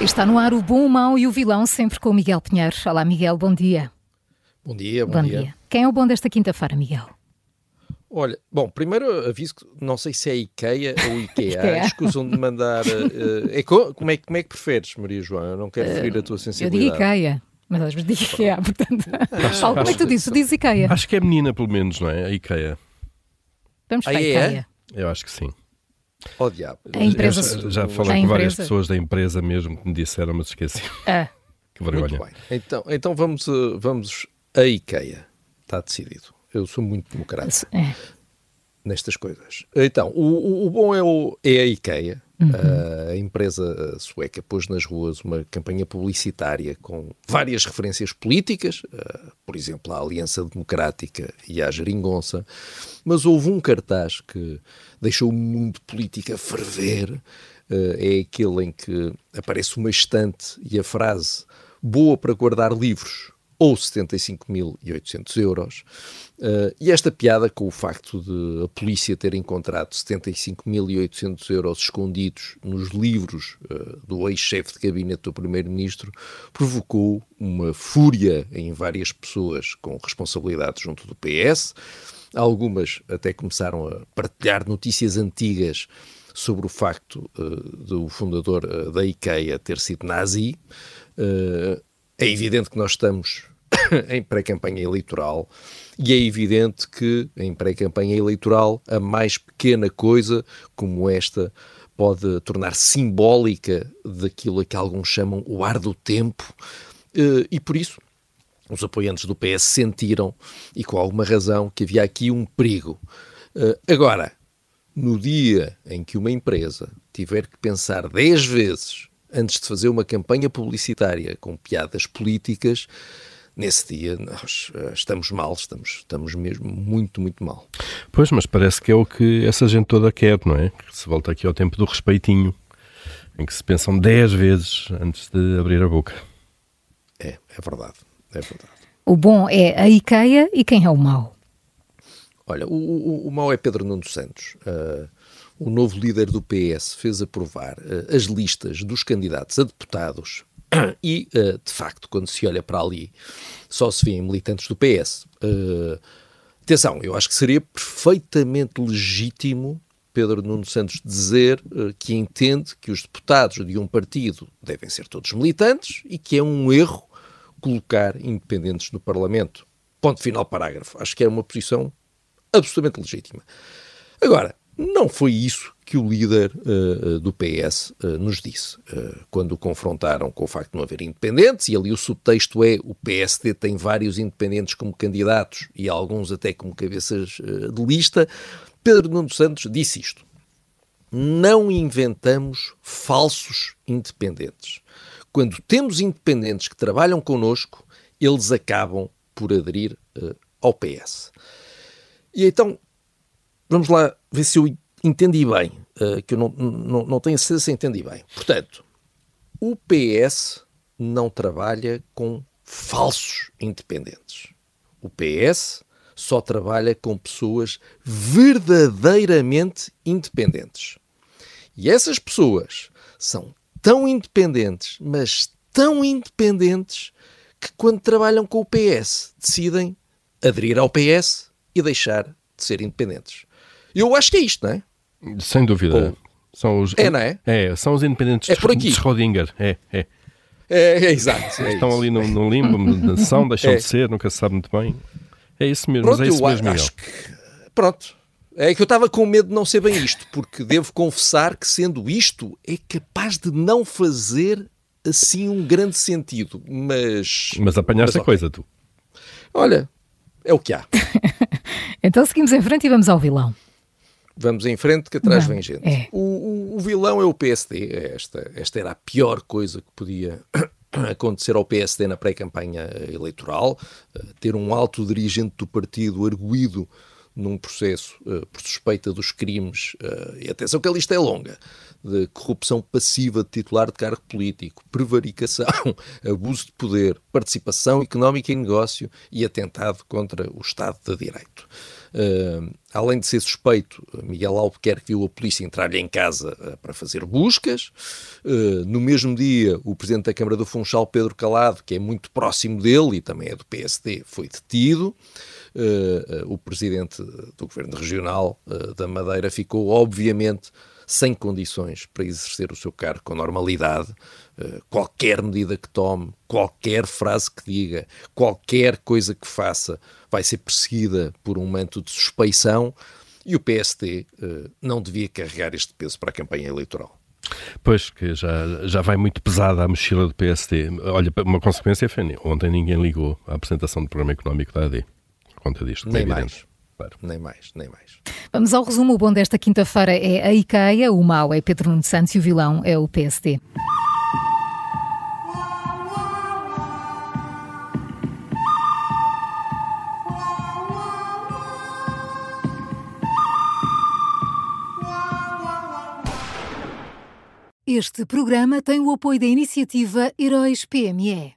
Está no ar o bom, o mau e o vilão, sempre com o Miguel Pinheiro. Olá, Miguel, bom dia. Bom dia, bom, bom dia. dia. Quem é o bom desta quinta-feira, Miguel? Olha, bom, primeiro aviso que não sei se é IKEA ou IKEA. IKEA. Escusam de mandar. Uh, é, como, é, como é que preferes, Maria João? Eu não quero ferir uh, a tua sensibilidade. Eu digo IKEA. Mas às vezes digo IKEA, portanto. Acho, Paulo, como é que tu dizes? Tu dizes IKEA. Acho que é menina, pelo menos, não é? A IKEA. Vamos para a IKEA. Eu acho que sim. Oh, diabo. A empresa, já, já falei com várias pessoas da empresa mesmo que me disseram, mas esqueci. Ah. que vergonha. Muito bem. Então, então vamos, eh, vamos a IKEA. Está decidido. Eu sou muito democrático é. nestas coisas. Então, o, o, o bom é, o, é a IKEA. Uhum. A empresa sueca pôs nas ruas uma campanha publicitária com várias referências políticas, por exemplo, à Aliança Democrática e à Geringonça, mas houve um cartaz que deixou o mundo político a ferver. É aquele em que aparece uma estante e a frase boa para guardar livros ou 75.800 euros. Uh, e esta piada com o facto de a polícia ter encontrado 75.800 euros escondidos nos livros uh, do ex-chefe de gabinete do primeiro-ministro provocou uma fúria em várias pessoas com responsabilidade junto do PS. Algumas até começaram a partilhar notícias antigas sobre o facto uh, do fundador da IKEA ter sido nazi. É evidente que nós estamos em pré-campanha eleitoral e é evidente que em pré-campanha eleitoral a mais pequena coisa como esta pode tornar simbólica daquilo a que alguns chamam o ar do tempo eh, e por isso os apoiantes do PS sentiram, e com alguma razão, que havia aqui um perigo. Eh, agora, no dia em que uma empresa tiver que pensar 10 vezes antes de fazer uma campanha publicitária com piadas políticas, nesse dia nós uh, estamos mal, estamos, estamos mesmo muito, muito mal. Pois, mas parece que é o que essa gente toda quer, não é? Que se volta aqui ao tempo do respeitinho, em que se pensam 10 vezes antes de abrir a boca. É, é verdade, é verdade. O bom é a IKEA e quem é o mau? Olha, o, o, o mau é Pedro Nuno Santos. Uh, o novo líder do PS fez aprovar uh, as listas dos candidatos a deputados e, uh, de facto, quando se olha para ali, só se vêem militantes do PS. Uh, eh, atenção, eu acho que seria perfeitamente legítimo Pedro Nuno Santos dizer que entende que os deputados de um partido devem ser todos militantes e que é um erro colocar independentes no Parlamento. Ponto final, parágrafo. Acho que é uma posição absolutamente legítima. Agora, não foi isso que o líder uh, do PS uh, nos disse uh, quando o confrontaram com o facto de não haver independentes, e ali o subtexto é o PSD tem vários independentes como candidatos e alguns até como cabeças de lista. Pedro Nuno Santos disse isto: não inventamos falsos independentes. Quando temos independentes que trabalham connosco, eles acabam por aderir ao PS. E então, vamos lá ver se eu entendi bem, uh, que eu não, não, não tenho certeza se entendi bem. Portanto, o PS não trabalha com falsos independentes. O PS só trabalha com pessoas verdadeiramente independentes. E essas pessoas são tão independentes, mas tão independentes, que quando trabalham com o PS decidem aderir ao PS e deixar de ser independentes. Eu acho que é isto, não é? Sem dúvida. São os, é, não é? É, são os independentes é por aqui. de Schrödinger. É, é. É, é exato. É Estão isso. ali no, no limbo, são, deixam é. de ser, nunca se sabe muito bem. É isso mesmo, pronto, é isso mesmo, acho que, Pronto. É que eu estava com medo de não ser bem isto, porque devo confessar que, sendo isto, é capaz de não fazer assim um grande sentido. Mas. Mas apanhaste mas, a coisa, tu. Olha, é o que há. Então seguimos em frente e vamos ao vilão. Vamos em frente, que atrás vem gente. É. O, o, o, vilão é o PSD. Esta, esta era a pior coisa que podia acontecer ao PSD na pré-campanha eleitoral. Eh, ter um alto dirigente do partido arguído num processo uh, por suspeita dos crimes, uh, e atenção que a lista é longa, de corrupção passiva de titular de cargo político, prevaricação, abuso de poder, participação económica em negócio e atentado contra o Estado de Direito. Uh, além de ser suspeito, Miguel Albuquerque viu a polícia entrar-lhe em casa uh, para fazer buscas. Uh, no mesmo dia, o presidente da Câmara do Funchal, Pedro Calado, que é muito próximo dele e também é do PSD, foi detido. o presidente do governo regional da Madeira ficou, obviamente, sem condições para exercer o seu cargo com normalidade. qualquer medida que tome, qualquer frase que diga, qualquer coisa que faça, vai ser perseguida por um manto de suspeição e o PSD uh, não devia carregar este peso para a campanha eleitoral. Pois, que já, já vai muito pesada a mochila do PSD. Olha, uma consequência foi, ontem ninguém ligou à apresentação do programa económico da AD. Conta disto, nem é mais. Claro. Nem mais, nem mais. Vamos ao resumo. O bom desta quinta-feira é a IKEA, o mau é Pedro Nuno Santos e o vilão é o PSD. Este programa tem o apoio da iniciativa Heróis PME.